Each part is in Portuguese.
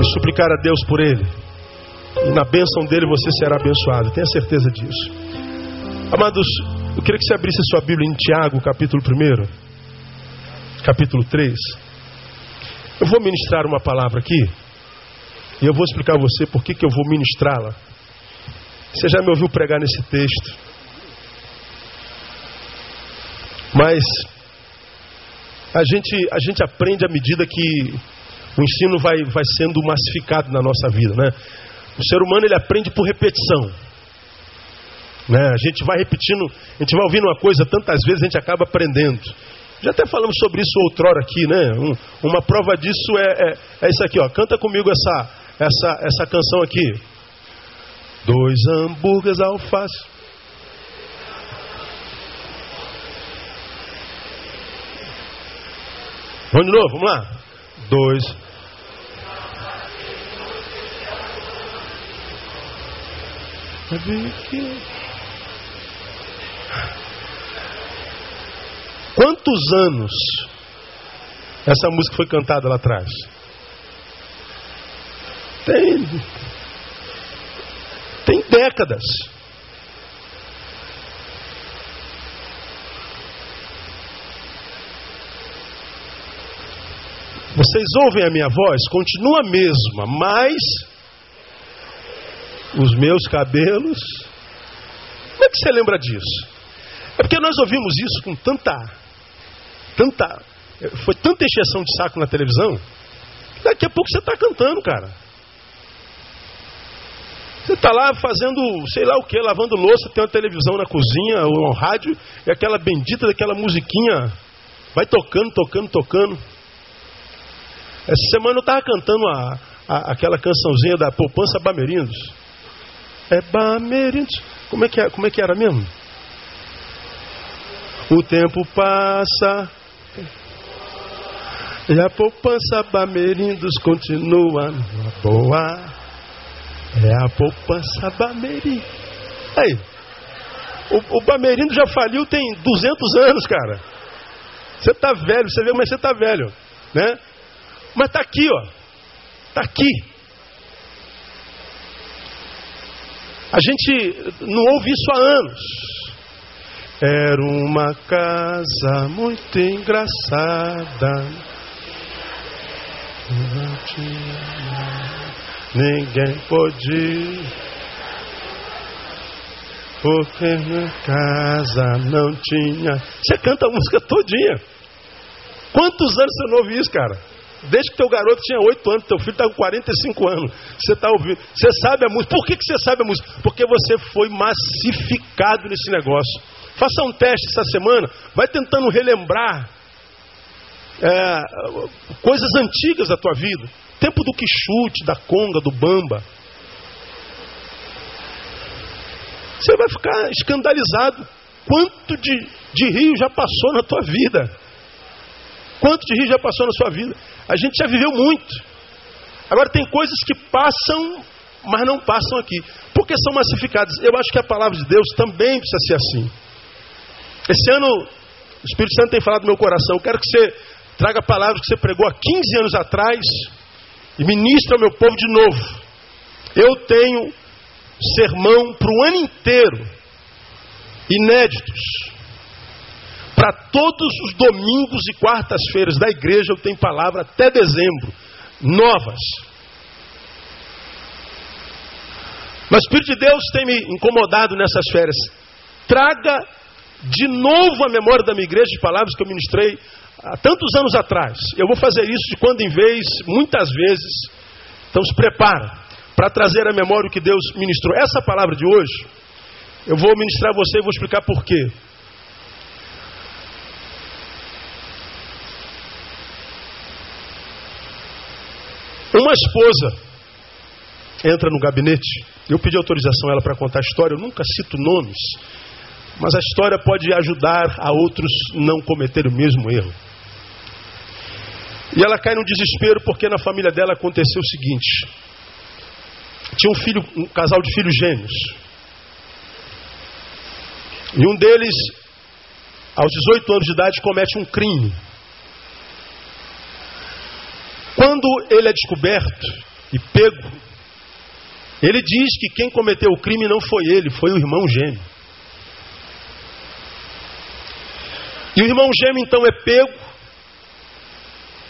e suplicar a Deus por ele. E na bênção dele você será abençoado. Tenha certeza disso. Amados, eu queria que você abrisse sua Bíblia em Tiago, capítulo 1, capítulo 3. Eu vou ministrar uma palavra aqui e eu vou explicar a você por que, que eu vou ministrá-la. Você já me ouviu pregar nesse texto. Mas a gente, a gente aprende à medida que o ensino vai, vai sendo massificado na nossa vida. Né? O ser humano ele aprende por repetição. Né? A gente vai repetindo, a gente vai ouvindo uma coisa tantas vezes, a gente acaba aprendendo. Já até falamos sobre isso outrora aqui, né? Um, uma prova disso é, é, é, isso aqui, ó. Canta comigo essa, essa, essa canção aqui. Dois hambúrgueres alface. Vamos de novo, vamos lá. Dois. Quantos anos essa música foi cantada lá atrás? Tem. Tem décadas. Vocês ouvem a minha voz? Continua a mesma, mas os meus cabelos. Como é que você lembra disso? É porque nós ouvimos isso com tanta, tanta, foi tanta encheção de saco na televisão. Daqui a pouco você está cantando, cara. Você está lá fazendo, sei lá o que, lavando louça, tem uma televisão na cozinha ou um rádio, e aquela bendita daquela musiquinha vai tocando, tocando, tocando. Essa semana eu estava cantando a, a, aquela cançãozinha da Poupança Bamerindos. É Bamerindos. Como é, que é, como é que era mesmo? O tempo passa. E a poupança Bamerindos continua boa. É a poupança Bamerindos. Aí. O, o Bamerindo já faliu tem 200 anos, cara. Você está velho, você vê, mas você está velho. Né? Mas está aqui, ó. Está aqui. A gente não ouve isso há anos. Era uma casa muito engraçada. Ninguém podia. Porque na casa não tinha. Você canta a música todinha. Quantos anos você não ouve isso, cara? Desde que teu garoto tinha 8 anos, teu filho está com 45 anos. Você está ouvindo. Você sabe a música. Por que, que você sabe a música? Porque você foi massificado nesse negócio. Faça um teste essa semana. Vai tentando relembrar é, coisas antigas da tua vida. Tempo do Quixute, da Conga, do Bamba. Você vai ficar escandalizado. Quanto de, de rio já passou na tua vida? Quanto de rio já passou na sua vida? A gente já viveu muito. Agora tem coisas que passam, mas não passam aqui. Porque são massificadas. Eu acho que a palavra de Deus também precisa ser assim. Esse ano, o Espírito Santo tem falado no meu coração. Eu quero que você traga palavras que você pregou há 15 anos atrás e ministre ao meu povo de novo. Eu tenho sermão para o ano inteiro, inéditos. Para todos os domingos e quartas-feiras da igreja eu tenho palavra até dezembro, novas. Mas o Espírito de Deus tem me incomodado nessas férias. Traga de novo a memória da minha igreja de palavras que eu ministrei há tantos anos atrás. Eu vou fazer isso de quando em vez, muitas vezes. Então se prepara para trazer à memória o que Deus ministrou. Essa palavra de hoje, eu vou ministrar a você e vou explicar por quê. Uma esposa entra no gabinete, eu pedi autorização a ela para contar a história, eu nunca cito nomes, mas a história pode ajudar a outros não cometer o mesmo erro. E ela cai num desespero porque na família dela aconteceu o seguinte: tinha um filho, um casal de filhos gêmeos. E um deles, aos 18 anos de idade, comete um crime. Quando ele é descoberto, e pego, ele diz que quem cometeu o crime não foi ele, foi o irmão gêmeo. E o irmão gêmeo então é pego,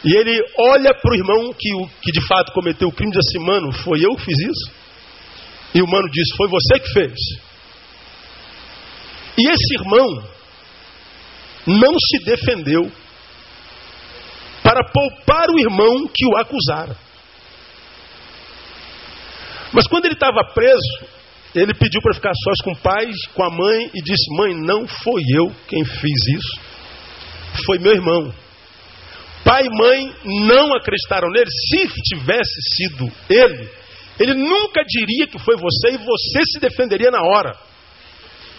e ele olha para o irmão que, que de fato cometeu o crime diz assim: Mano, foi eu que fiz isso? E o mano diz: Foi você que fez. E esse irmão não se defendeu para poupar o irmão que o acusara. Mas quando ele estava preso, ele pediu para ficar sós com o pai, com a mãe e disse: Mãe, não foi eu quem fiz isso, foi meu irmão. Pai e mãe não acreditaram nele. Se tivesse sido ele, ele nunca diria que foi você e você se defenderia na hora.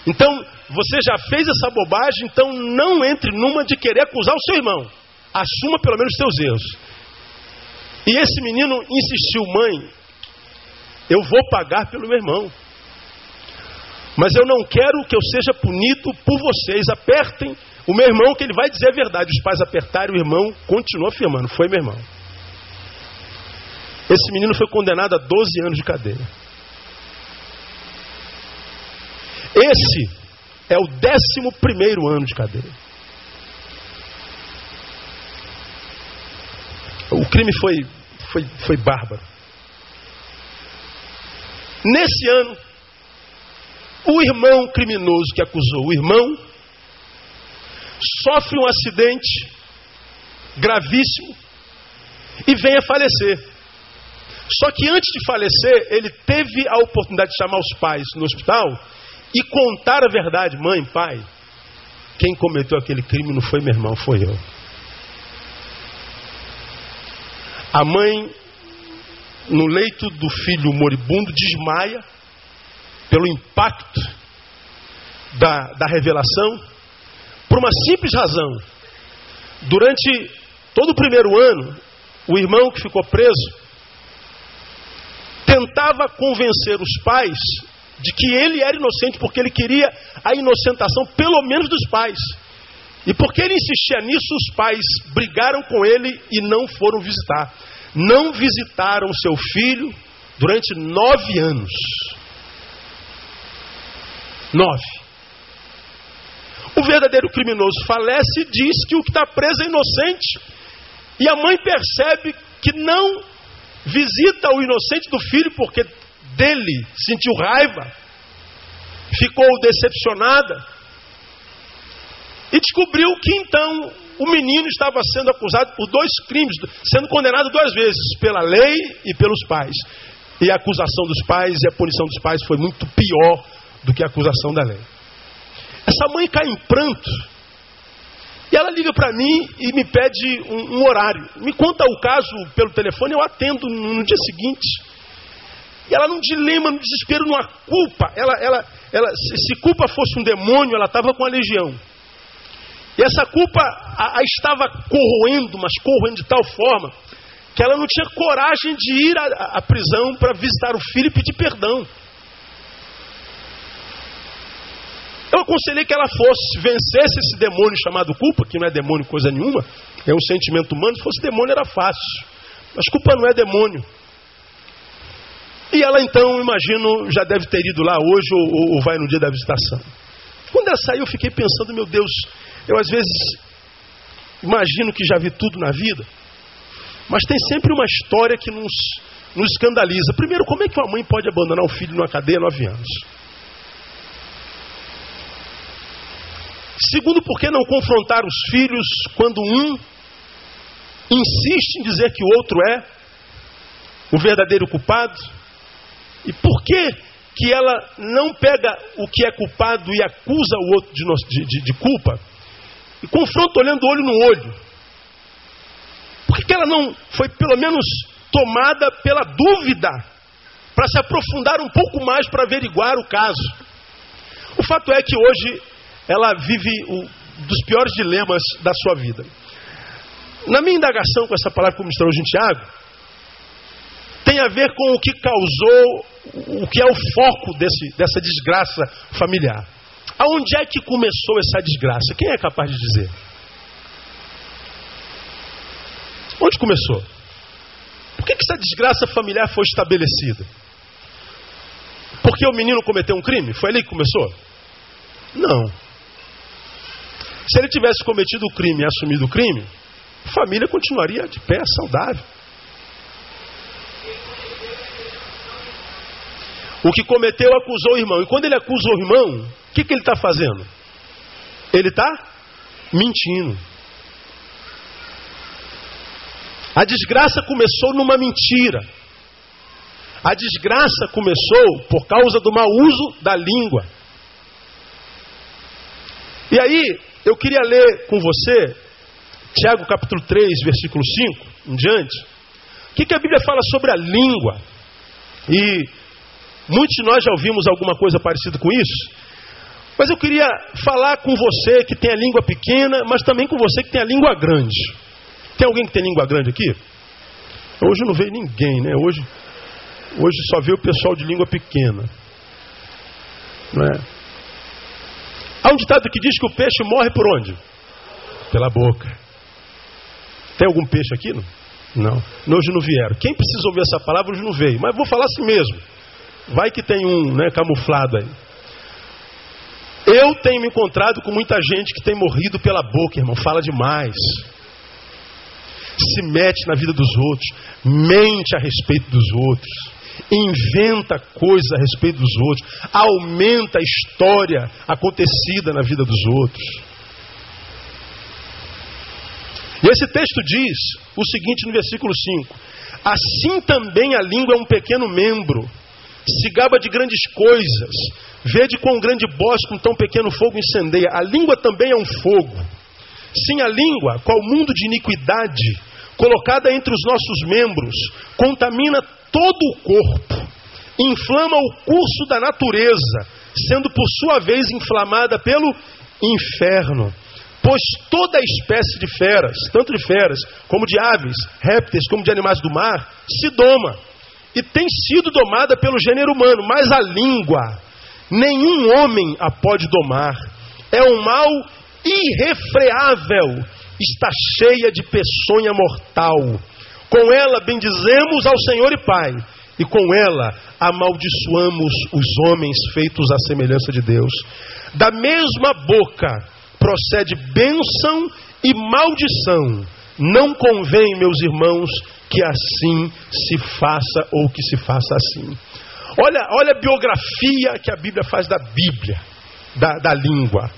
Então, você já fez essa bobagem, então não entre numa de querer acusar o seu irmão. Assuma pelo menos seus erros. E esse menino insistiu, mãe, eu vou pagar pelo meu irmão. Mas eu não quero que eu seja punido por vocês. Apertem o meu irmão, que ele vai dizer a verdade. Os pais apertaram, o irmão continua afirmando: Foi meu irmão. Esse menino foi condenado a 12 anos de cadeia. Esse é o 11 ano de cadeia. Crime foi, foi, foi bárbaro. Nesse ano, o irmão criminoso que acusou o irmão sofre um acidente gravíssimo e vem a falecer. Só que antes de falecer, ele teve a oportunidade de chamar os pais no hospital e contar a verdade: mãe, pai, quem cometeu aquele crime não foi meu irmão, foi eu. A mãe, no leito do filho moribundo, desmaia pelo impacto da, da revelação, por uma simples razão. Durante todo o primeiro ano, o irmão que ficou preso tentava convencer os pais de que ele era inocente, porque ele queria a inocentação, pelo menos dos pais. E porque ele insistia nisso, os pais brigaram com ele e não foram visitar. Não visitaram seu filho durante nove anos. Nove. O verdadeiro criminoso falece e diz que o que está preso é inocente. E a mãe percebe que não visita o inocente do filho porque dele sentiu raiva, ficou decepcionada e descobriu que então o menino estava sendo acusado por dois crimes, sendo condenado duas vezes, pela lei e pelos pais. E a acusação dos pais e a punição dos pais foi muito pior do que a acusação da lei. Essa mãe cai em pranto. E ela liga para mim e me pede um, um, horário. Me conta o caso pelo telefone, eu atendo no, no dia seguinte. E ela num dilema, num desespero, numa culpa. Ela, ela, ela, se, se culpa fosse um demônio, ela estava com a legião. E essa culpa a, a estava corroendo, mas corroendo de tal forma que ela não tinha coragem de ir à, prisão para visitar o filho e pedir perdão. Eu aconselhei que ela fosse, vencesse esse demônio chamado culpa, que não é demônio coisa nenhuma, é um sentimento humano. Se fosse demônio era fácil, mas culpa não é demônio. E ela então, imagino, já deve ter ido lá hoje ou, ou vai no dia da visitação. Quando ela saiu, eu fiquei pensando, meu Deus, eu às vezes imagino que já vi tudo na vida, mas tem sempre uma história que nos, nos escandaliza. Primeiro, como é que uma mãe pode abandonar o filho numa cadeia nove anos? Segundo, por que não confrontar os filhos quando um insiste em dizer que o outro é o verdadeiro culpado? E por que, que ela não pega o que é culpado e acusa o outro de, de, de, de culpa? E confronta olhando olho no olho. Por que, ela não foi pelo menos tomada pela dúvida para se aprofundar um pouco mais para averiguar o caso? O fato é que hoje ela vive o, dos piores dilemas da sua vida. Na minha indagação com essa palavra que mostrou hoje em Tiago, tem a ver com o que causou, o que é o foco desse, dessa desgraça familiar. Aonde é que começou essa desgraça? Quem é capaz de dizer? Onde começou? Porque que, que essa desgraça familiar foi estabelecida? Porque o menino cometeu um crime? Foi ali que começou? Não. Se ele tivesse cometido o crime e assumido o crime, a família continuaria de pé, saudável. O que cometeu acusou o irmão. E quando ele acusa o irmão, o que, que ele está fazendo? Ele está mentindo. A desgraça começou numa mentira. A desgraça começou por causa do mau uso da língua. E aí, eu queria ler com você, Tiago capítulo 3, versículo 5, em diante. O que, que a Bíblia fala sobre a língua? E muitos de nós já ouvimos alguma coisa parecida com isso. Mas eu queria falar com você que tem a língua pequena, mas também com você que tem a língua grande. Tem alguém que tem língua grande aqui? Hoje não veio ninguém, né? Hoje, hoje só vê o pessoal de língua pequena. Não é? Há um ditado que diz que o peixe morre por onde? Pela boca. Tem algum peixe aqui? Não. não. Hoje não vieram. Quem precisa ouvir essa palavra hoje não veio. Mas vou falar assim mesmo. Vai que tem um né, camuflado aí. Eu tenho me encontrado com muita gente que tem morrido pela boca, irmão. Fala demais se mete na vida dos outros, mente a respeito dos outros, inventa coisas a respeito dos outros, aumenta a história acontecida na vida dos outros. E esse texto diz o seguinte no versículo 5: Assim também a língua é um pequeno membro, se gaba de grandes coisas, vede quão grande bosque com tão pequeno fogo incendeia. A língua também é um fogo. Sim, a língua, qual mundo de iniquidade, colocada entre os nossos membros, contamina todo o corpo, inflama o curso da natureza, sendo por sua vez inflamada pelo inferno. Pois toda espécie de feras, tanto de feras como de aves, répteis, como de animais do mar, se doma e tem sido domada pelo gênero humano, mas a língua, nenhum homem a pode domar. É um mal irrefreável está cheia de peçonha mortal. Com ela bendizemos ao Senhor e Pai, e com ela amaldiçoamos os homens feitos à semelhança de Deus. Da mesma boca procede bênção e maldição. Não convém, meus irmãos, que assim se faça ou que se faça assim. Olha, olha a biografia que a Bíblia faz da Bíblia, da, da língua.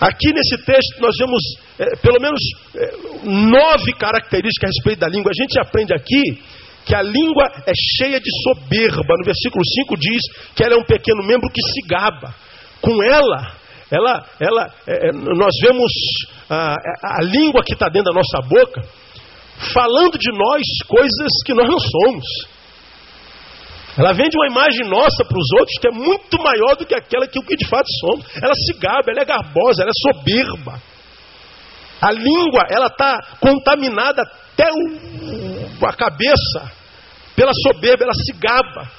Aqui nesse texto nós vemos é, pelo menos é, nove características a respeito da língua. A gente aprende aqui que a língua é cheia de soberba. No versículo 5 diz que ela é um pequeno membro que se gaba. Com ela, ela, ela é, é nós vemos a, a língua que está dentro da nossa boca falando de nós coisas que nós não somos. Ela vende uma imagem nossa para os outros que é muito maior do que aquela que, que de fato somos. Ela se gaba, ela é garbosa, ela é soberba. A língua, ela está contaminada até o, a cabeça pela soberba, ela se gaba.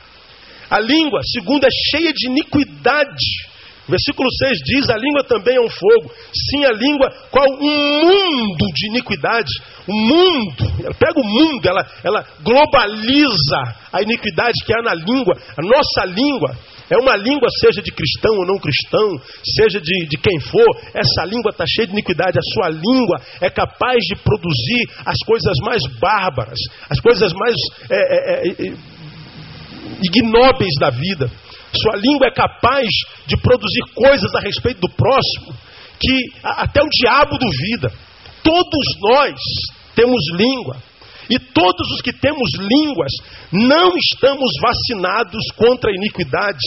A língua, segundo, é cheia de iniquidade. Versículo 6 diz: A língua também é um fogo. Sim, a língua, qual um mundo de iniquidade. O mundo, ela pega o mundo, ela, ela globaliza a iniquidade que há na língua. A nossa língua é uma língua, seja de cristão ou não cristão, seja de, de quem for, essa língua está cheia de iniquidade. A sua língua é capaz de produzir as coisas mais bárbaras, as coisas mais é, é, é, ignóbeis da vida. Sua língua é capaz de produzir coisas a respeito do próximo que até o diabo duvida. Todos nós temos língua. E todos os que temos línguas não estamos vacinados contra a iniquidade.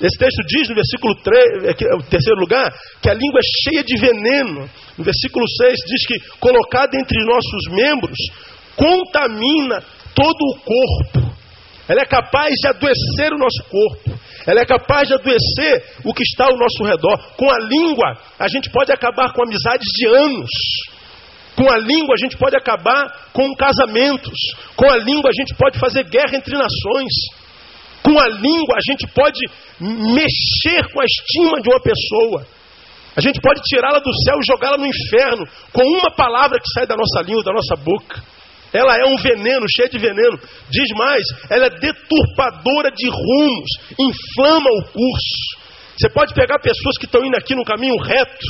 Esse texto diz no versículo 3, é o terceiro lugar, que a língua é cheia de veneno. No versículo 6 diz que colocada entre nossos membros, contamina todo o corpo. Ela é capaz de adoecer o nosso corpo. Ela é capaz de adoecer o que está ao nosso redor. Com a língua, a gente pode acabar com amizades de anos. Com a língua, a gente pode acabar com casamentos. Com a língua, a gente pode fazer guerra entre nações. Com a língua, a gente pode mexer com a estima de uma pessoa. A gente pode tirá-la do céu e jogá-la no inferno com uma palavra que sai da nossa língua, da nossa boca. Ela é um veneno, cheia de veneno. Diz mais, ela é deturpadora de rumos, inflama o curso. Você pode pegar pessoas que estão indo aqui no caminho reto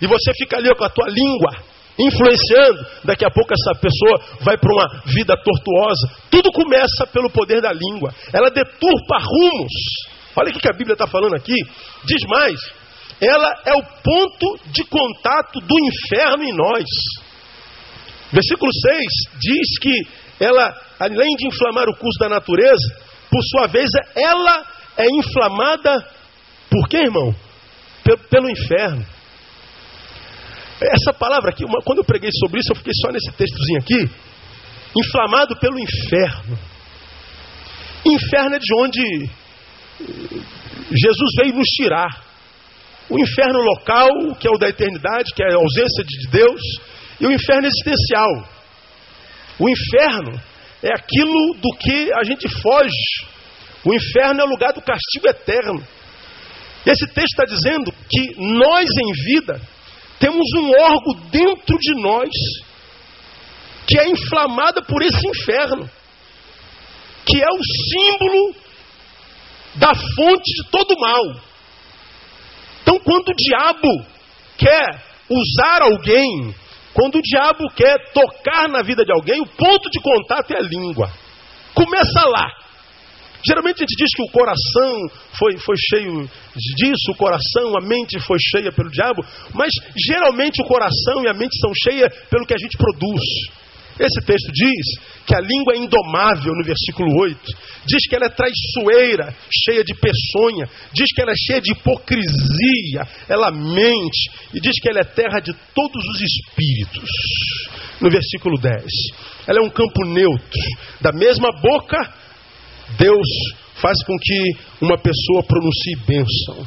e você fica ali com a tua língua influenciando. Daqui a pouco essa pessoa vai para uma vida tortuosa. Tudo começa pelo poder da língua. Ela deturpa rumos. Olha o que a Bíblia está falando aqui. Diz mais: ela é o ponto de contato do inferno em nós. Versículo 6 diz que ela, além de inflamar o curso da natureza, por sua vez, ela é inflamada por quê, irmão? Pelo, pelo inferno. Essa palavra aqui, uma, quando eu preguei sobre isso, eu fiquei só nesse textozinho aqui. Inflamado pelo inferno. Inferno é de onde Jesus veio nos tirar. O inferno local, que é o da eternidade, que é a ausência de Deus, e o inferno existencial. O inferno é aquilo do que a gente foge. O inferno é o lugar do castigo eterno. Esse texto está dizendo que nós em vida temos um órgão dentro de nós que é inflamada por esse inferno, que é o símbolo da fonte de todo mal. Então, quando o diabo quer usar alguém, quando o diabo quer tocar na vida de alguém, o ponto de contato é a língua. Começa lá. Geralmente a gente diz que o coração foi, foi cheio disso, o coração, a mente foi cheia pelo diabo, mas geralmente o coração e a mente são cheias pelo que a gente produz. Esse texto diz que a língua é indomável, no versículo 8. Diz que ela é traiçoeira, cheia de peçonha. Diz que ela é cheia de hipocrisia. Ela mente. E diz que ela é terra de todos os espíritos. No versículo 10. Ela é um campo neutro. Da mesma boca Deus faz com que uma pessoa pronuncie bênção.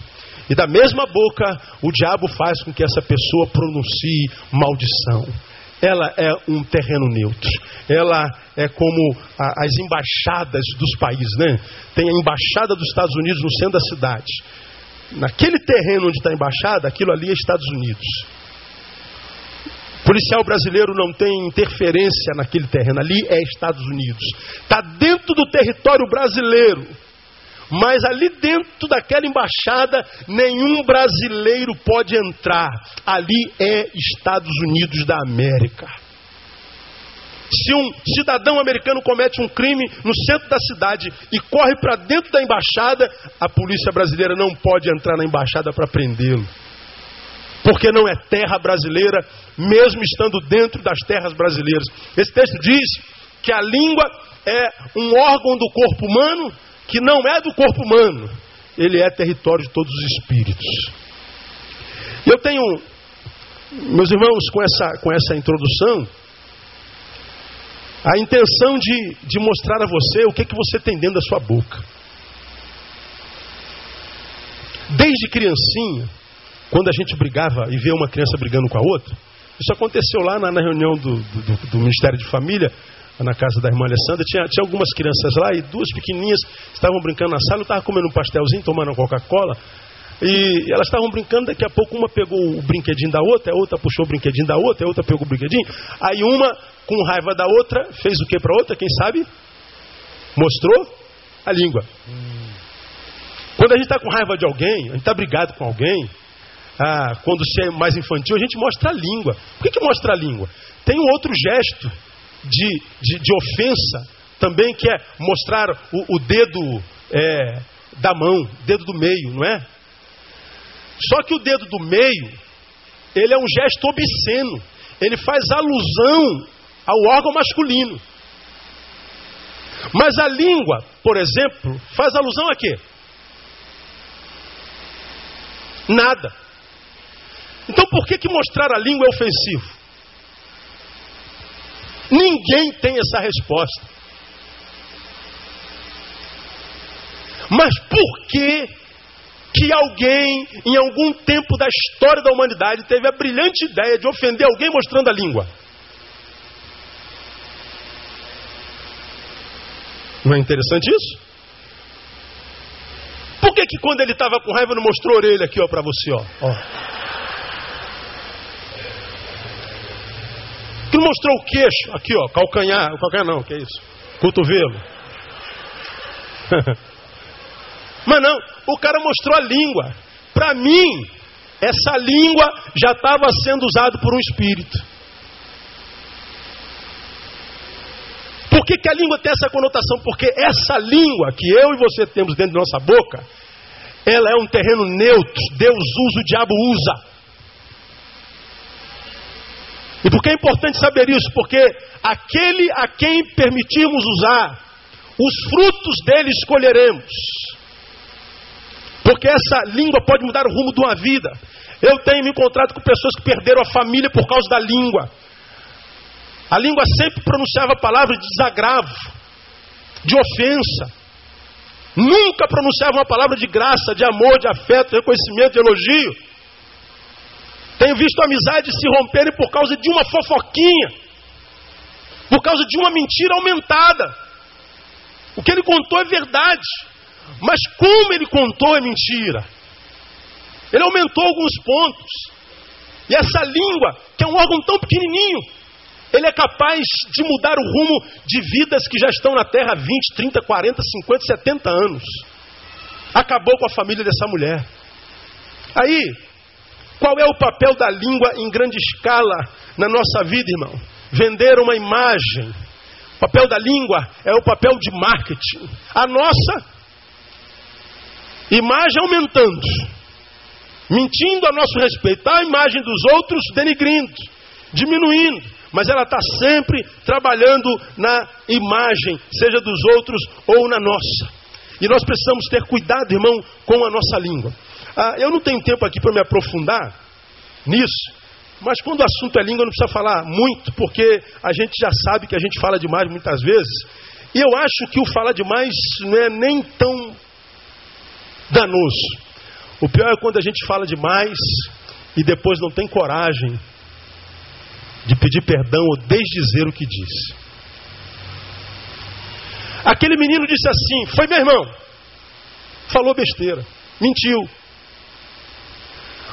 E da mesma boca, o diabo faz com que essa pessoa pronuncie maldição. Ela é um terreno neutro. Ela é como a, as embaixadas dos países, né? Tem a embaixada dos Estados Unidos no centro da cidade. Naquele terreno onde está a embaixada, aquilo ali é Estados Unidos. Policial brasileiro não tem interferência naquele terreno, ali é Estados Unidos. Está dentro do território brasileiro. Mas ali dentro daquela embaixada, nenhum brasileiro pode entrar. Ali é Estados Unidos da América. Se um cidadão americano comete um crime no centro da cidade e corre para dentro da embaixada, a polícia brasileira não pode entrar na embaixada para prendê-lo porque não é terra brasileira, mesmo estando dentro das terras brasileiras. Esse texto diz que a língua é um órgão do corpo humano que não é do corpo humano, ele é território de todos os espíritos. Eu tenho, meus irmãos, com essa, com essa introdução, a intenção de, de mostrar a você o que, que você tem dentro da sua boca. Desde criancinha, quando a gente brigava e vê uma criança brigando com a outra, isso aconteceu lá na, na reunião do, do, do, Ministério de Família, na casa da irmã Alessandra. Tinha, tinha algumas crianças lá e duas pequenininhas estavam brincando na sala. Eu estava comendo um pastelzinho, tomando Coca-Cola. E elas estavam brincando, daqui a pouco uma pegou o brinquedinho da outra, a outra puxou o brinquedinho da outra, a outra pegou o brinquedinho. Aí uma, com raiva da outra, fez o que para a outra? Quem sabe? Mostrou a língua. Quando a gente está com raiva de alguém, a gente está brigado com alguém, ah, quando se é mais infantil, a gente mostra a língua. Por que, que mostra a língua? Tem um outro gesto de, de, de ofensa também, que é mostrar o, o dedo é, da mão, dedo do meio, não é? Só que o dedo do meio, ele é um gesto obsceno. Ele faz alusão ao órgão masculino. Mas a língua, por exemplo, faz alusão a quê? Nada. Então por que, que mostrar a língua é ofensivo? Ninguém tem essa resposta. Mas por que que alguém, em algum tempo da história da humanidade, teve a brilhante ideia de ofender alguém mostrando a língua? Não é interessante isso? Por que, que quando ele estava com raiva não mostrou a orelha aqui ó para você, ó? ó. Não mostrou o queixo? Aqui, ó, calcanhar. Calcanhar não, que é isso? Cotovelo. Mas não, o cara mostrou a língua. Para mim, essa língua já estava sendo usada por um espírito. Por que, que a língua tem essa conotação? Porque essa língua que eu e você temos dentro da nossa boca, ela é um terreno neutro. Deus usa, o diabo usa. E por que é importante saber isso? Porque aquele a quem permitirmos usar, os frutos dele escolheremos. Porque essa língua pode mudar o rumo de uma vida. Eu tenho me encontrado com pessoas que perderam a família por causa da língua. A língua sempre pronunciava palavras de desagravo, de ofensa. Nunca pronunciava uma palavra de graça, de amor, de afeto, de reconhecimento, de elogio. Tenho visto amizades se romperem por causa de uma fofoquinha, por causa de uma mentira aumentada. O que ele contou é verdade, mas como ele contou é mentira. Ele aumentou alguns pontos. E essa língua, que é um órgão tão pequenininho, ele é capaz de mudar o rumo de vidas que já estão na terra há 20, 30, 40, 50, 70 anos. Acabou com a família dessa mulher. Aí, qual é o papel da língua em grande escala na nossa vida, irmão? Vender uma imagem. O papel da língua é o papel de marketing. A nossa imagem aumentando, mentindo a nosso respeito, a imagem dos outros denigrindo, diminuindo mas ela está sempre trabalhando na imagem, seja dos outros ou na nossa. E nós precisamos ter cuidado, irmão, com a nossa língua. Ah, eu não tenho tempo aqui para me aprofundar nisso, mas quando o assunto é língua, não precisa falar muito, porque a gente já sabe que a gente fala demais muitas vezes. E eu acho que o falar demais não é nem tão danoso. O pior é quando a gente fala demais e depois não tem coragem de pedir perdão ou desdizer o que disse. Aquele menino disse assim: Foi meu irmão, falou besteira, mentiu.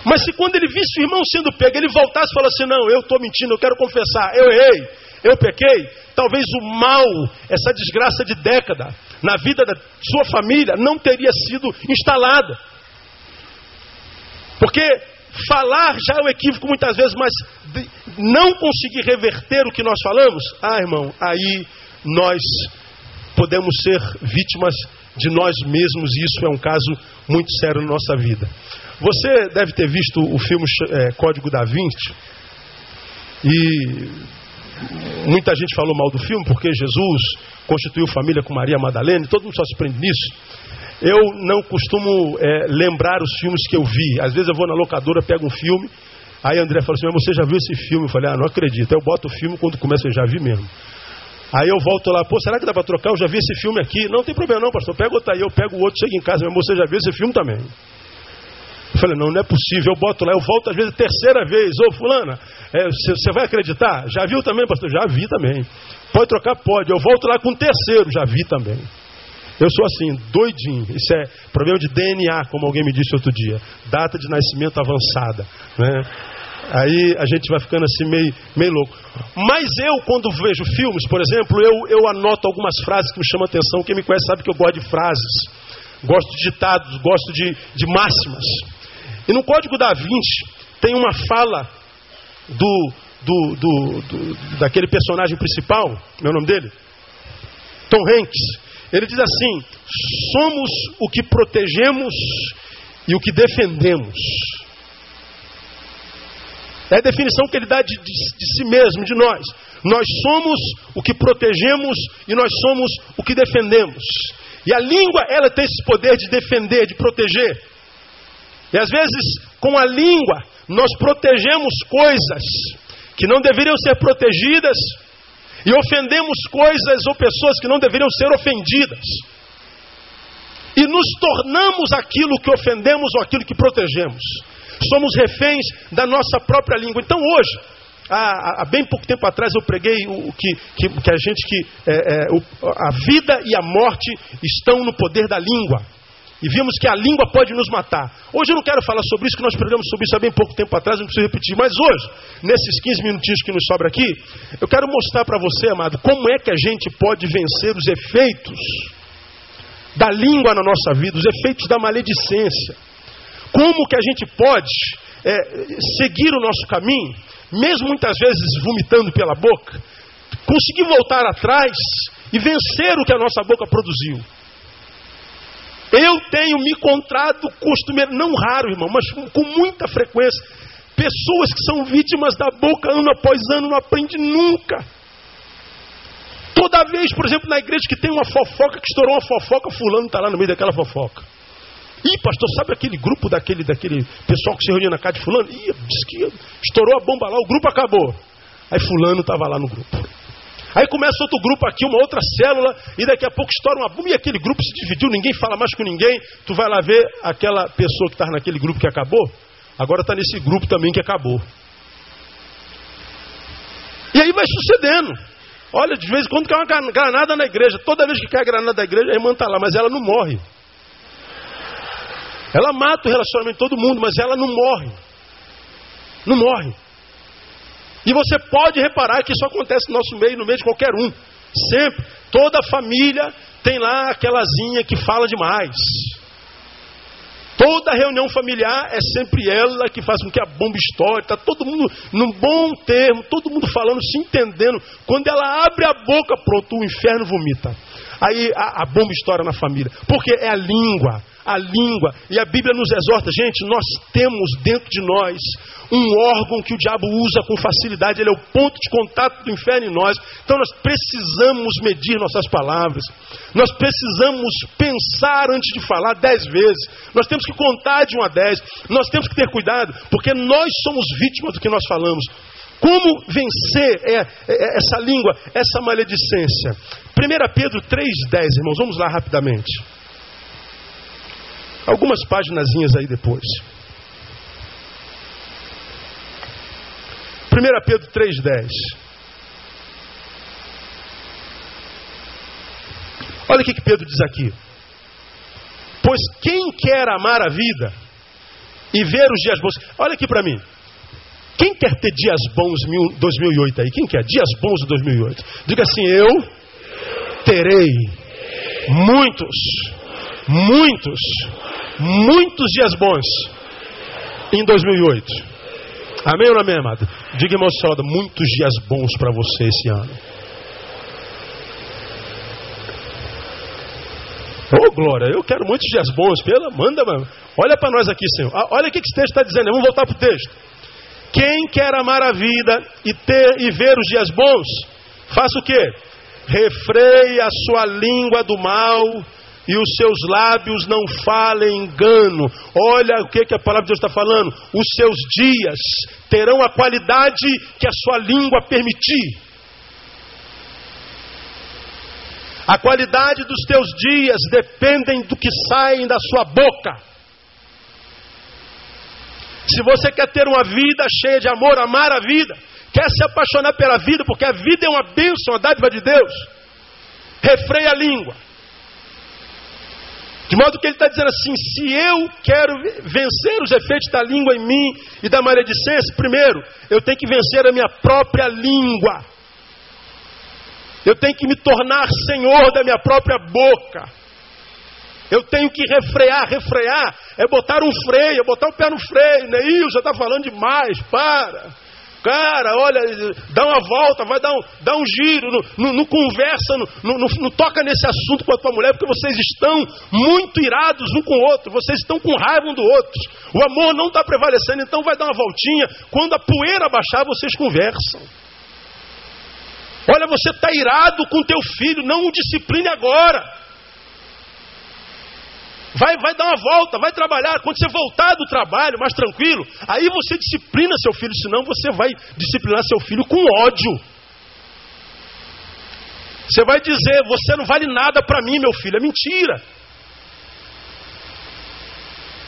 Mas se quando ele visse o irmão sendo pego, ele voltasse e falasse: Não, eu estou mentindo, eu quero confessar, eu errei, eu pequei. Talvez o mal, essa desgraça de década, na vida da sua família, não teria sido instalada. Porque falar já é um equívoco muitas vezes, mas não conseguir reverter o que nós falamos, ah, irmão, aí nós podemos ser vítimas de nós mesmos, e isso é um caso muito sério na nossa vida. Você deve ter visto o filme é, Código da Vinci, e muita gente falou mal do filme porque Jesus constituiu família com Maria Madalena, todo mundo só se prende nisso. Eu não costumo é, lembrar os filmes que eu vi. Às vezes eu vou na locadora, pego um filme, aí André falou assim: Mas você já viu esse filme? Eu falei: Ah, não acredito. Eu boto o filme quando começa, eu já vi mesmo. Aí eu volto lá, pô, será que dá para trocar? Eu já vi esse filme aqui. Não tem problema, não, pastor. Pega outro aí, eu pego o outro, chego em casa, mas você já viu esse filme também. Eu falei, não, não é possível. Eu boto lá, eu volto às vezes terceira vez. Ô, fulana, você é, vai acreditar? Já viu também, pastor? Já vi também. Pode trocar? Pode. Eu volto lá com o terceiro, já vi também. Eu sou assim, doidinho. Isso é problema de DNA, como alguém me disse outro dia. Data de nascimento avançada. Né? Aí a gente vai ficando assim meio, meio louco. Mas eu, quando vejo filmes, por exemplo, eu, eu anoto algumas frases que me chamam a atenção. Quem me conhece sabe que eu gosto de frases. Gosto de ditados, gosto de, de máximas. E no Código da Vinci tem uma fala do, do, do, do daquele personagem principal, meu nome dele? Tom Hanks. Ele diz assim: somos o que protegemos e o que defendemos. É a definição que ele dá de, de, de, si mesmo, de nós. Nós somos o que protegemos e nós somos o que defendemos. E a língua, ela tem esse poder de defender, de proteger. E às vezes, com a língua, nós protegemos coisas que não deveriam ser protegidas e ofendemos coisas ou pessoas que não deveriam ser ofendidas. E nos tornamos aquilo que ofendemos ou aquilo que protegemos. Somos reféns da nossa própria língua. Então hoje, há, há bem pouco tempo atrás eu preguei o, que, que, que a gente que é, é, a vida e a morte estão no poder da língua. E vimos que a língua pode nos matar. Hoje eu não quero falar sobre isso, que nós pregamos sobre isso há bem pouco tempo atrás, não preciso repetir. Mas hoje, nesses 15 minutinhos que nos sobra aqui, eu quero mostrar para você, amado, como é que a gente pode vencer os efeitos da língua na nossa vida, os efeitos da maledicência. Como que a gente pode é, seguir o nosso caminho, mesmo muitas vezes vomitando pela boca, conseguir voltar atrás e vencer o que a nossa boca produziu. Eu tenho me encontrado costumeiro, não raro, irmão, mas com muita frequência, pessoas que são vítimas da boca ano após ano, não aprende nunca. Toda vez, por exemplo, na igreja que tem uma fofoca, que estourou uma fofoca, fulano está lá no meio daquela fofoca. Ih, pastor, sabe aquele grupo daquele, daquele pessoal que se reunia na casa de fulano? Ih, disse que estourou a bomba lá, o grupo acabou. Aí fulano estava lá no grupo. Aí começa outro grupo aqui, uma outra célula, e daqui a pouco estoura uma bomba e aquele grupo se dividiu, ninguém fala mais com ninguém. Tu vai lá ver aquela pessoa que estava naquele grupo que acabou, agora está nesse grupo também que acabou. E aí vai sucedendo. Olha, de vez em quando cai uma granada na igreja. Toda vez que cai a granada da igreja, a irmã está lá, mas ela não morre. Ela mata o relacionamento de todo mundo, mas ela não morre. Não morre. E você pode reparar que isso acontece no nosso meio, no meio de qualquer um. Sempre. Toda família tem lá aquelazinha que fala demais. Toda reunião familiar é sempre ela que faz com que a bomba estoure. Está todo mundo num bom termo, todo mundo falando, se entendendo. Quando ela abre a boca, pronto, o inferno vomita. Aí a, a bomba estoura na família. Porque é a língua a língua. E a Bíblia nos exorta, gente, nós temos dentro de nós um órgão que o diabo usa com facilidade, ele é o ponto de contato do inferno em nós. Então nós precisamos medir nossas palavras, nós precisamos pensar antes de falar dez vezes, nós temos que contar de um a dez, nós temos que ter cuidado, porque nós somos vítimas do que nós falamos. Como vencer é, é, é essa língua, essa maledicência? 1 Pedro 3,10, irmãos, vamos lá rapidamente. Algumas páginas aí depois. 1 Pedro 3,10. Olha o que, que Pedro diz aqui. Pois quem quer amar a vida e ver os dias bons. Olha aqui para mim. Quem quer ter dias bons 2008 aí? Quem quer? Dias bons de 2008. Diga assim: Eu terei muitos, muitos muitos dias bons em 2008. Amém ou não amém, amado? Diga, irmão Salada, muitos dias bons para você esse ano. Ô oh, glória, eu quero muitos dias bons. Pela, manda, mano. Olha para nós aqui, Senhor. Ah, olha o que esse texto está dizendo. Vamos voltar para o texto. Quem quer amar a vida e ter e ver os dias bons, faça o quê? Refreie a sua língua do mal e os seus lábios não falem engano. Olha o que, que a palavra de Deus está falando. Os seus dias terão a qualidade que a sua língua permitir. A qualidade dos teus dias dependem do que sai da sua boca. Se você quer ter uma vida cheia de amor, amar a vida, quer se apaixonar pela vida, porque a vida é uma bênção, uma dádiva de Deus, refreia a língua. De modo que ele está dizendo assim: se eu quero vencer os efeitos da língua em mim e da maledicência, primeiro, eu tenho que vencer a minha própria língua. Eu tenho que me tornar senhor da minha própria boca. Eu tenho que refrear. Refrear é botar um freio, é botar o pé no freio. Neil, já está falando demais, para. Cara, olha, dá uma volta, vai dar um, dá um giro, não, conversa, não, toca nesse assunto com a tua mulher, porque vocês estão muito irados um com o outro, vocês estão com raiva um do outro. O amor não está prevalecendo, então vai dar uma voltinha. Quando a poeira baixar, vocês conversam. Olha, você está irado com teu filho, não o discipline agora. Vai, vai dar uma volta, vai trabalhar. Quando você voltar do trabalho, mais tranquilo, aí você disciplina seu filho, senão você vai disciplinar seu filho com ódio. Você vai dizer, você não vale nada para mim, meu filho. É mentira.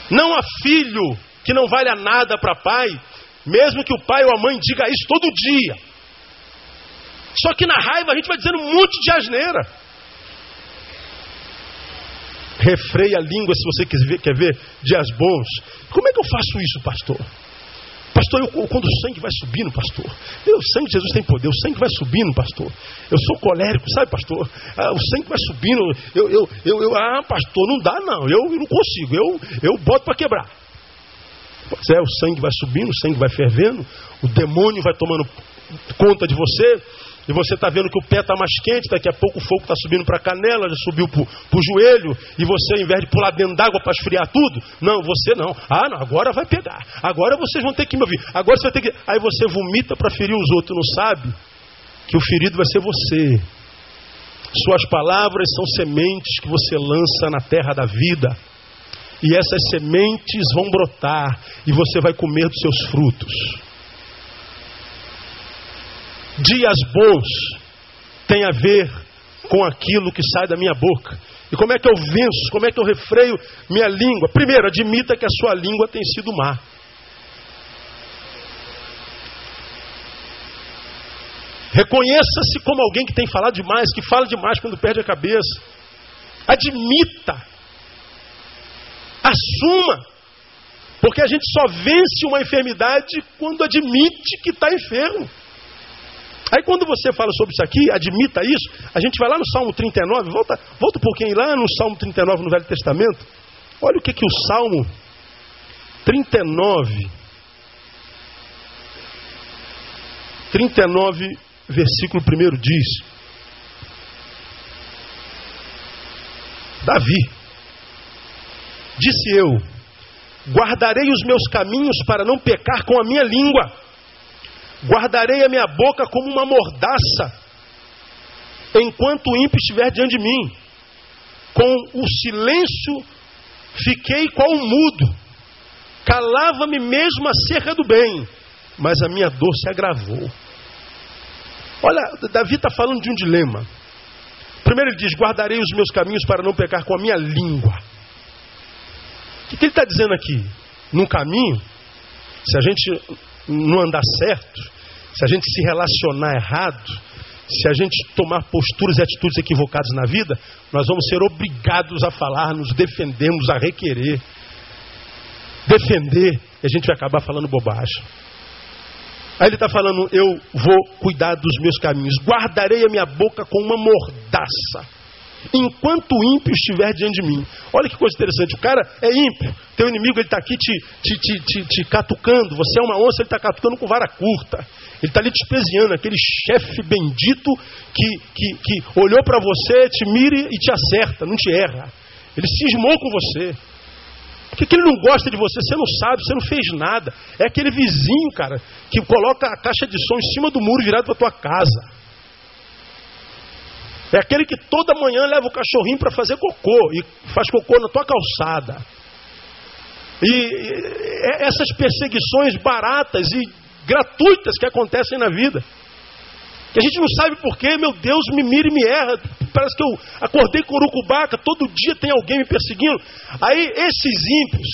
Não há filho que não valha nada para pai, mesmo que o pai ou a mãe diga isso todo dia. Só que na raiva a gente vai dizendo um monte de asneira. Refreia a língua se você quer ver, dias bons. Como é que eu faço isso, pastor? Pastor, eu, quando o sangue vai subindo, pastor, o sangue de Jesus tem poder, o sangue vai subindo, pastor. Eu sou colérico, sabe, pastor? Ah, o sangue vai subindo, eu, eu, eu, eu, ah, pastor, não dá não, eu, eu não consigo, eu, eu boto para quebrar. Pois é, o sangue vai subindo, o sangue vai fervendo, o demônio vai tomando conta de você, e você está vendo que o pé está mais quente, daqui a pouco o fogo está subindo para a canela, já subiu para o joelho, e você, ao invés de pular dentro d'água para esfriar tudo, não, você não. Ah, não, agora vai pegar. Agora vocês vão ter que me ouvir. Agora você vai ter que. Aí você vomita para ferir os outros, não sabe que o ferido vai ser você. Suas palavras são sementes que você lança na terra da vida. E essas sementes vão brotar e você vai comer dos seus frutos dias bons tem a ver com aquilo que sai da minha boca. E como é que eu venço? Como é que eu refreio minha língua? Primeiro, admita que a sua língua tem sido má. Reconheça-se como alguém que tem falado demais, que fala demais quando perde a cabeça. Admita. Assuma. Porque a gente só vence uma enfermidade quando admite que está enfermo. Aí quando você fala sobre isso aqui, admita isso, a gente vai lá no Salmo 39, volta, volta um pouquinho lá no Salmo 39 no Velho Testamento. Olha o que, que o Salmo 39, 39, versículo 1 diz. Davi, disse eu, guardarei os meus caminhos para não pecar com a minha língua Guardarei a minha boca como uma mordaça, enquanto o ímpio estiver diante de mim. Com o silêncio fiquei qual um mudo, calava-me mesmo acerca do bem, mas a minha dor se agravou. Olha, Davi está falando de um dilema. Primeiro ele diz: Guardarei os meus caminhos para não pecar com a minha língua. O que, ele está dizendo aqui? No caminho, se a gente não andar certo, se a gente se relacionar errado, se a gente tomar posturas e atitudes equivocadas na vida, nós vamos ser obrigados a falar, nos defendemos, a requerer. Defender, e a gente vai acabar falando bobagem. Aí ele está falando: Eu vou cuidar dos meus caminhos, guardarei a minha boca com uma mordaça enquanto o ímpio estiver diante de mim. Olha que coisa interessante, o cara é ímpio, teu inimigo ele está aqui te, te, te, te, te catucando, você é uma onça, ele está catucando com vara curta. Ele está ali te espesiando, aquele chefe bendito que, que, que olhou para você, te mira e te acerta, não te erra. Ele cismou com você. Porque que ele não gosta de você, você não sabe, você não fez nada. É aquele vizinho, cara, que coloca a caixa de som em cima do muro virado para tua casa. É aquele que toda manhã leva o cachorrinho para fazer cocô e faz cocô na tua calçada. E, essas perseguições baratas e gratuitas que acontecem na vida. Que a gente não sabe porquê, meu Deus, me mira e me erra. Parece que eu acordei com urucubaca, todo dia tem alguém me perseguindo. Aí esses ímpios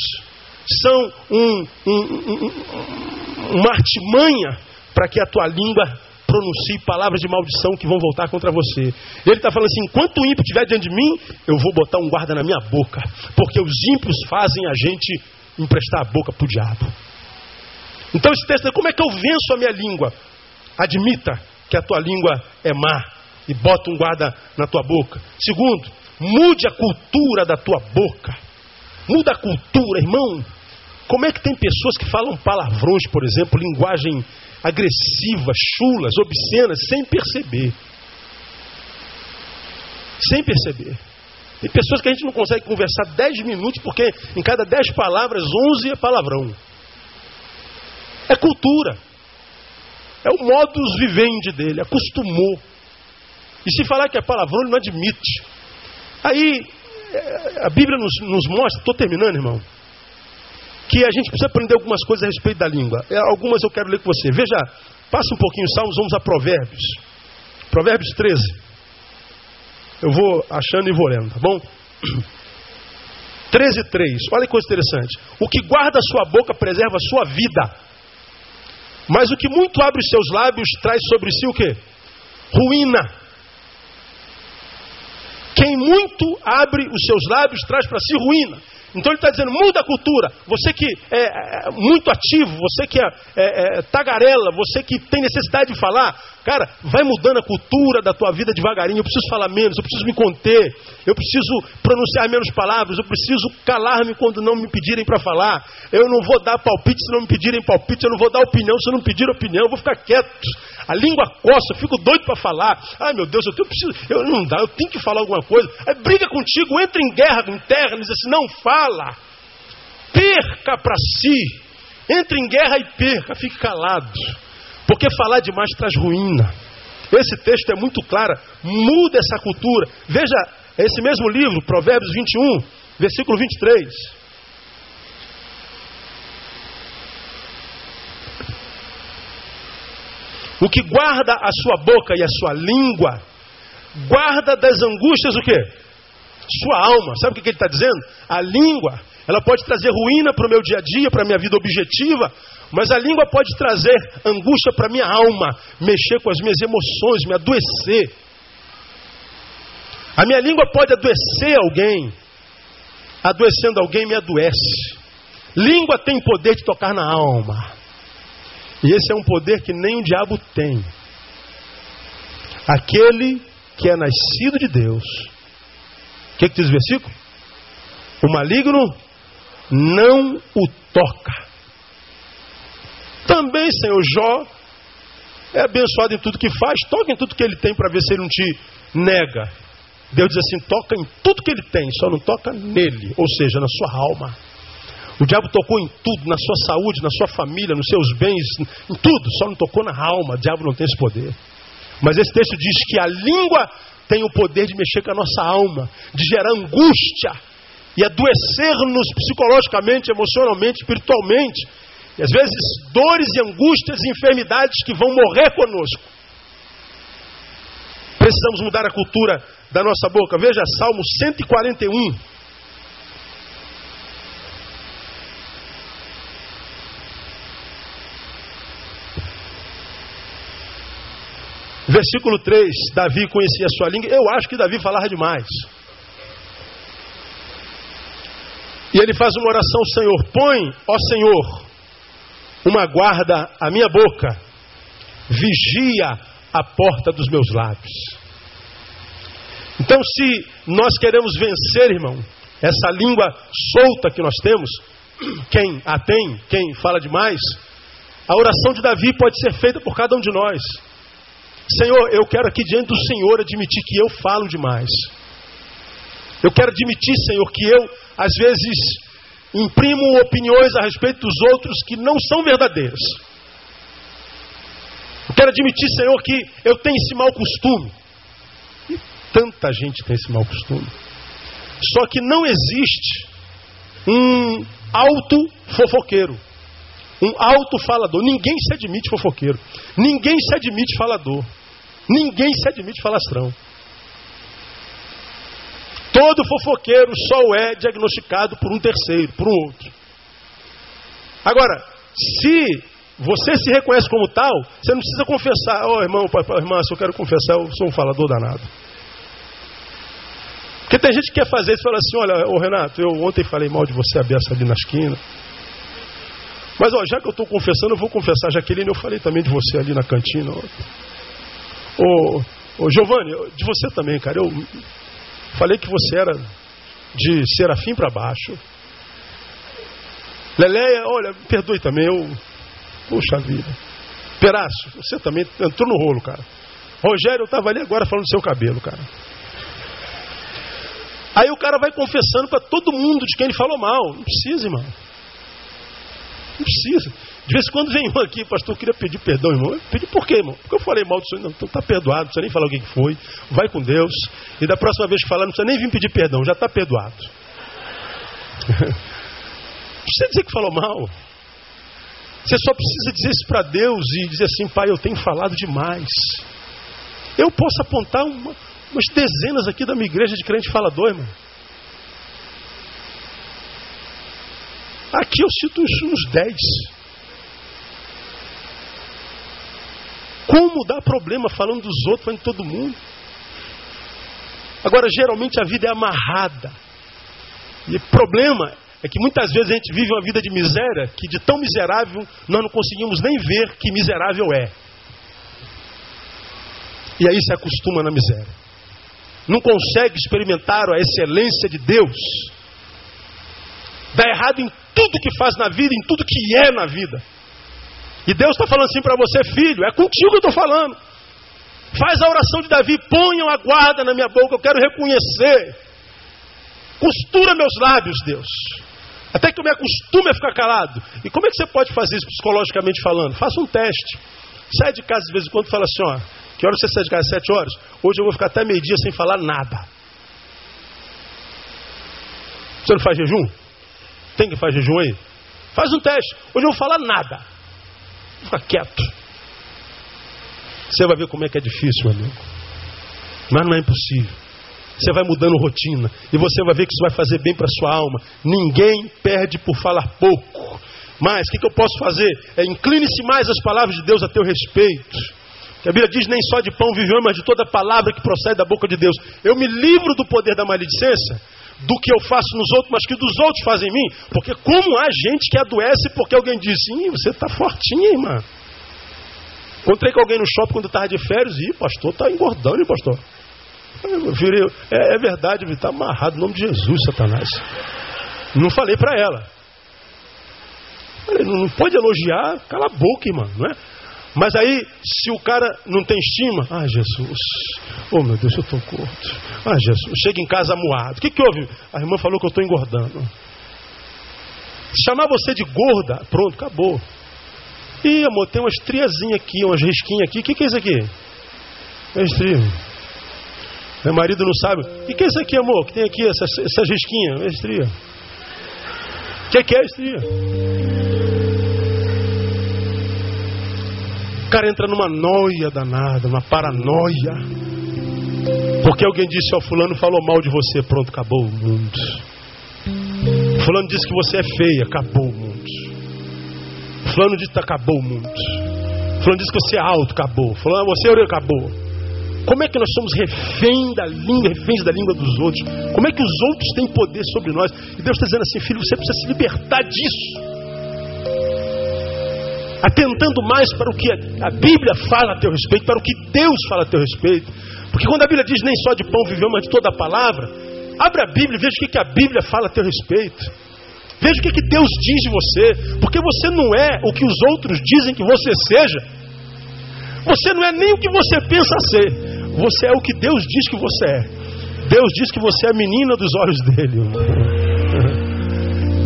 são um, um, um, uma artimanha para que a tua língua pronuncie palavras de maldição que vão voltar contra você. Ele está falando assim: enquanto o ímpio estiver diante de mim, eu vou botar um guarda na minha boca, porque os ímpios fazem a gente emprestar a boca para o diabo. Então esse texto é como é que eu venço a minha língua? Admita que a tua língua é má e bota um guarda na tua boca. Segundo, mude a cultura da tua boca. Muda a cultura, irmão. Como é que tem pessoas que falam palavrões, por exemplo, linguagem agressivas, chulas, obscenas, sem perceber. Sem perceber. Tem pessoas que a gente não consegue conversar 10 minutos porque em cada 10 palavras, 11 é palavrão. É cultura. É o modus vivendi dele, acostumou. E se falar que é palavrão, ele não admite. Aí, é, a Bíblia nos, nos mostra, estou terminando, irmão que a gente precisa aprender algumas coisas a respeito da língua. É, algumas eu quero ler com você. Veja, passa um pouquinho os Salmos, vamos a Provérbios. Provérbios 13. Eu vou achando e vou lendo, tá bom? 13, 3. Olha que coisa interessante. O que guarda a sua boca preserva a sua vida. Mas o que muito abre os seus lábios traz sobre si o que? Ruína. Quem muito abre os seus lábios traz para si ruína. Então ele está dizendo, muda a cultura. Você que é, é muito ativo, você que é, é, é, tagarela, você que tem necessidade de falar, cara, vai mudando a cultura da tua vida devagarinho. Eu preciso falar menos, eu preciso me conter, eu preciso pronunciar menos palavras, eu preciso calar-me quando não me pedirem para falar. Eu não vou dar palpite se não me pedirem palpite, eu não vou dar opinião se não me pedirem opinião, eu vou ficar quieto. A língua coça, eu fico doido para falar. Ai meu Deus, eu, tenho, eu preciso, eu não dá, eu tenho que falar alguma coisa. Aí briga contigo, entra em guerra interna, diz assim, não fala. Perca para si. Entre em guerra e perca, fique calado. Porque falar demais traz ruína. Esse texto é muito claro. Muda essa cultura. Veja, esse mesmo livro, Provérbios 21, versículo 23. O que guarda a sua boca e a sua língua, guarda das angústias o quê? Sua alma. Sabe o que ele está dizendo? A língua, ela pode trazer ruína para o meu dia a dia, para a minha vida objetiva, mas a língua pode trazer angústia para a minha alma, mexer com as minhas emoções, me adoecer. A minha língua pode adoecer alguém, adoecendo alguém me adoece. Língua tem poder de tocar na alma. E esse é um poder que nem o diabo tem. Aquele que é nascido de Deus. Que, que diz o versículo? O maligno não o toca. Também, Senhor, Jó é abençoado em tudo que faz, toca em tudo que ele tem para ver se ele não te nega. Deus diz assim: toca em tudo que ele tem, só não toca nele, ou seja, na sua alma. O diabo tocou em tudo, na sua saúde, na sua família, nos seus bens, em tudo, só não tocou na alma. O diabo não tem esse poder. Mas esse texto diz que a língua tem o poder de mexer com a nossa alma, de gerar angústia e adoecer-nos psicologicamente, emocionalmente, espiritualmente. E às vezes dores e angústias e enfermidades que vão morrer conosco. Precisamos mudar a cultura da nossa boca. Veja Salmo 141. Versículo 3: Davi conhecia a sua língua. Eu acho que Davi falava demais. E ele faz uma oração: Senhor, põe, ó Senhor, uma guarda à minha boca, vigia a porta dos meus lábios. Então, se nós queremos vencer, irmão, essa língua solta que nós temos, quem a tem, quem fala demais, a oração de Davi pode ser feita por cada um de nós. Senhor, eu quero aqui diante do Senhor admitir que eu falo demais. Eu quero admitir, Senhor, que eu, às vezes, imprimo opiniões a respeito dos outros que não são verdadeiras. Eu quero admitir, Senhor, que eu tenho esse mau costume. E tanta gente tem esse mau costume. Só que não existe um alto fofoqueiro. Um alto falador. Ninguém se admite fofoqueiro. Ninguém se admite falador. Ninguém se admite falastrão. Todo fofoqueiro só é diagnosticado por um terceiro, por um outro. Agora, se você se reconhece como tal, você não precisa confessar, ó oh, irmão, irmã, se eu quero confessar, eu sou um falador danado. Porque tem gente que quer fazer isso e fala assim, olha, ô Renato, eu ontem falei mal de você a beça ali na esquina. Mas ó, já que eu estou confessando, eu vou confessar, Jaqueline, eu falei também de você ali na cantina. Ô, ô Giovanni, de você também, cara. Eu falei que você era de serafim para baixo. Leleia, olha, perdoe também, eu. Puxa vida. Perácio, você também entrou no rolo, cara. Rogério, eu estava ali agora falando do seu cabelo, cara. Aí o cara vai confessando para todo mundo de quem ele falou mal. Não precisa, irmão. Não precisa. De vez em quando vem um aqui, pastor, eu queria pedir perdão, irmão. Pedir por quê, irmão? Porque eu falei mal do senhor. Não, então tá perdoado, não precisa nem falar o que foi. Vai com Deus. E da próxima vez que falar, não precisa nem vir pedir perdão, já está perdoado. Não precisa dizer que falou mal. Você só precisa dizer isso para Deus e dizer assim, pai, eu tenho falado demais. Eu posso apontar uma, umas dezenas aqui da minha igreja de crente falador, irmão. Aqui eu cito uns, uns dez. Como dá problema falando dos outros, falando de todo mundo? Agora, geralmente a vida é amarrada. E o problema é que muitas vezes a gente vive uma vida de miséria que de tão miserável nós não conseguimos nem ver que miserável é. E aí se acostuma na miséria. Não consegue experimentar a excelência de Deus. Dá errado em tudo que faz na vida, em tudo que é na vida. E Deus está falando assim para você, filho, é contigo que eu estou falando. Faz a oração de Davi, ponham a guarda na minha boca, eu quero reconhecer. Costura meus lábios, Deus. Até que eu me acostume a ficar calado. E como é que você pode fazer isso psicologicamente falando? Faça um teste. Sai de casa de vez em quando e fala assim, ó, que hora você sai de casa? Sete horas? Hoje eu vou ficar até meio-dia sem falar nada. Você não faz jejum? Tem que fazer jejum aí? Faz um teste. Hoje eu vou falar nada. Fica quieto. Você vai ver como é que é difícil, meu amigo. Mas não é impossível. Você vai mudando rotina. E você vai ver que isso vai fazer bem para sua alma. Ninguém perde por falar pouco. Mas o que, que eu posso fazer? É incline-se mais as palavras de Deus a teu respeito. Que a Bíblia diz: nem só de pão vive homem, mas de toda palavra que procede da boca de Deus. Eu me livro do poder da maledicência, do que eu faço nos outros, mas que dos outros fazem em mim. Porque como há gente que adoece porque alguém disse: Ih, você está fortinha, irmã. Encontrei com alguém no shopping quando estava de férias, e pastor, está engordando, hein, pastor? Eu virei, é, é verdade, está amarrado no nome de Jesus, Satanás. Não falei para ela. Falei, não pode elogiar, cala a boca, irmão, não é? Mas aí, se o cara não tem estima, ah, Jesus, oh meu Deus, eu estou gordo. Ah, Jesus, chega em casa moado. O que, que houve? A irmã falou que eu estou engordando. Chamar você de gorda, pronto, acabou. Ih, amor, tem uma estriazinha aqui, umas risquinhas aqui. O que, que é isso aqui? É estria. Meu marido não sabe. O que, que é isso aqui, amor? Que tem aqui essas, essas risquinhas? É estria. O que, que é estria? Cara entra numa noia danada, numa paranoia. Porque alguém disse, ó, fulano falou mal de você, pronto, acabou o mundo. Fulano disse que você é feia, acabou o mundo. Fulano disse que acabou o mundo. Fulano disse que você é alto, acabou. Fulano, você é acabou. Como é que nós somos refém da língua, reféns da língua dos outros? Como é que os outros têm poder sobre nós? E Deus está dizendo assim, filho, você precisa se libertar disso. Atentando mais para o que a Bíblia fala a teu respeito, para o que Deus fala a teu respeito. Porque quando a Bíblia diz nem só de pão viveu, mas de toda a palavra, abre a Bíblia e veja o que a Bíblia fala a teu respeito. Veja o que, Deus diz de você. Porque você não é o que os outros dizem que você seja. Você não é nem o que você pensa ser. Você é o que Deus diz que você é. Deus diz que você é a menina dos olhos dele.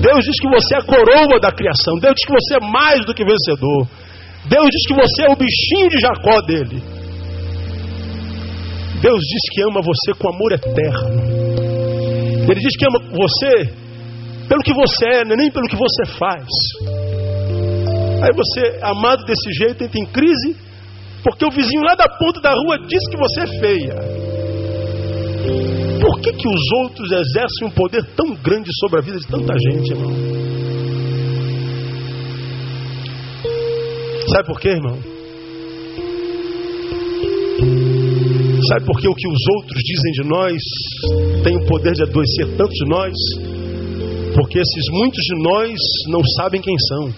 Deus diz que você é a coroa da criação. Deus diz que você é mais do que vencedor. Deus diz que você é o bichinho de Jacó dele. Deus diz que ama você com amor eterno. Ele diz que ama você pelo que você é, nem pelo que você faz. Aí você, amado desse jeito, entra em crise, porque o vizinho lá da ponta da rua diz que você é feia. Que, que os outros exercem um poder tão grande sobre a vida de tanta gente, irmão? Sabe por quê, irmão? Sabe por que o que os outros dizem de nós tem o poder de adoecer tanto de nós? Porque esses muitos de nós não sabem quem são.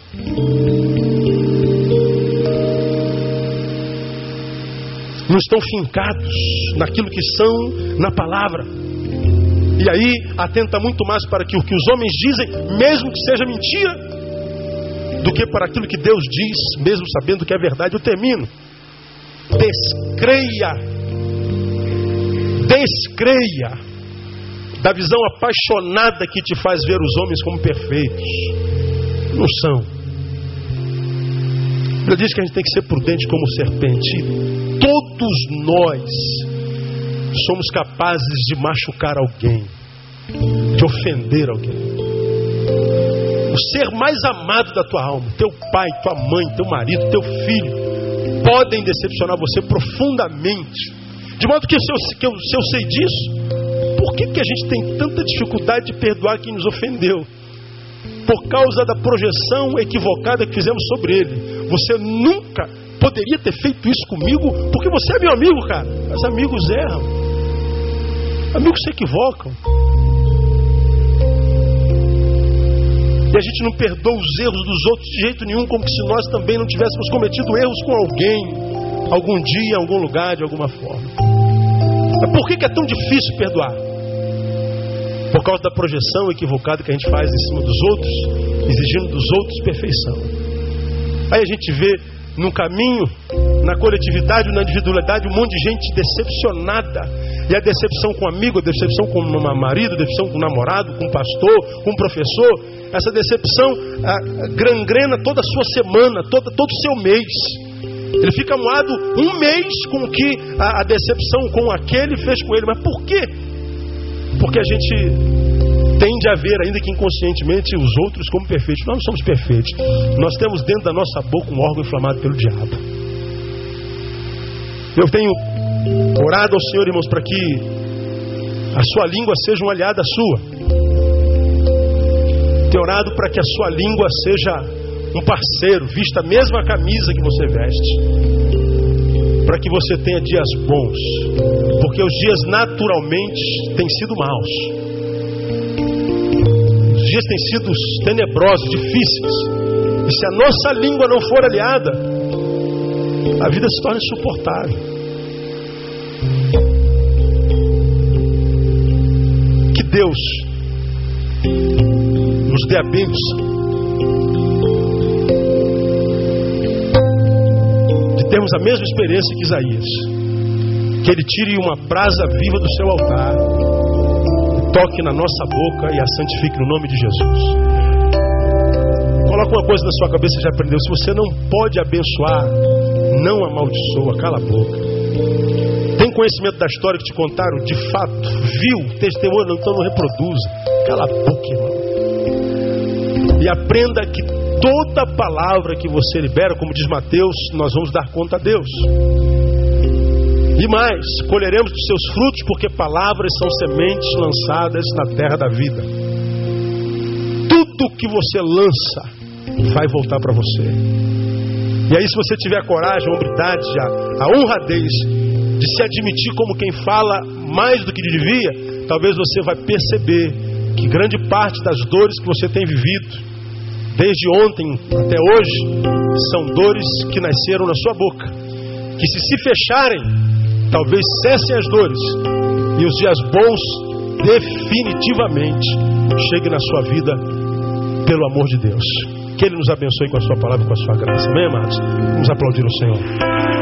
Não estão fincados naquilo que são na palavra. E aí atenta muito mais para que o que os homens dizem, mesmo que seja mentira, do que para aquilo que Deus diz, mesmo sabendo que é verdade. Eu termino. Descreia. Descreia da visão apaixonada que te faz ver os homens como perfeitos. Não são. Ele diz que a gente tem que ser prudente como serpente. Todos nós somos capazes de machucar alguém, de ofender alguém. O ser mais amado da tua alma, teu pai, tua mãe, teu marido, teu filho, podem decepcionar você profundamente. De modo que se eu, que eu, se eu sei disso, por que, que a gente tem tanta dificuldade de perdoar quem nos ofendeu? Por causa da projeção equivocada que fizemos sobre ele. Você nunca poderia ter feito isso comigo, porque você é meu amigo, cara. Mas amigos erram. Amigos se equivocam. E a gente não perdoa os erros dos outros de jeito nenhum, como se nós também não tivéssemos cometido erros com alguém, algum dia, em algum lugar, de alguma forma. Mas por que é tão difícil perdoar? Por causa da projeção equivocada que a gente faz em cima dos outros, exigindo dos outros perfeição. Aí a gente vê no caminho, na coletividade, na individualidade, um monte de gente decepcionada. E a decepção com amigo, a decepção com marido, a decepção com namorado, com pastor, com professor. Essa decepção a, gangrena toda a sua semana, toda, todo o seu mês. Ele fica moado um mês com o que a, a decepção com aquele fez com ele. Mas por quê? Porque a gente tende a ver, ainda que inconscientemente, os outros como perfeitos. Nós não somos perfeitos. Nós temos dentro da nossa boca um órgão inflamado pelo diabo. Eu tenho orado ao Senhor, irmãos, para que a sua língua seja uma aliada sua. Tenho orado para que a sua língua seja um parceiro, vista a mesma camisa que você veste. Para que você tenha dias bons. Porque os dias naturalmente têm sido maus dias têm sido tenebrosos, difíceis. E se a nossa língua não for aliada, a vida se torna insuportável. Que Deus nos dê a bênção de termos a mesma experiência que Isaías. Que Ele tire uma brasa viva do seu altar toque na nossa boca e a santifique no nome de Jesus. Coloca uma coisa na sua cabeça, já aprendeu. Se você não pode abençoar, não amaldiçoa, cala a boca. Tem conhecimento da história que te contaram, de fato, viu, testemunho, então não reproduza. Cala a boca, irmão. E aprenda que toda palavra que você libera, como diz Mateus, nós vamos dar conta a Deus. E mais, colheremos dos seus frutos, porque palavras são sementes lançadas na terra da vida. Tudo que você lança vai voltar para você. E aí, se você tiver a coragem, a hombridade, a, a honradez de se admitir como quem fala mais do que devia, talvez você vai perceber que grande parte das dores que você tem vivido, desde ontem até hoje, são dores que nasceram na sua boca. Que se se fecharem, talvez cessem as dores e os dias bons definitivamente cheguem na sua vida pelo amor de Deus. Que Ele nos abençoe com a sua palavra e com a sua graça. Amém, amados? Vamos aplaudir o Senhor.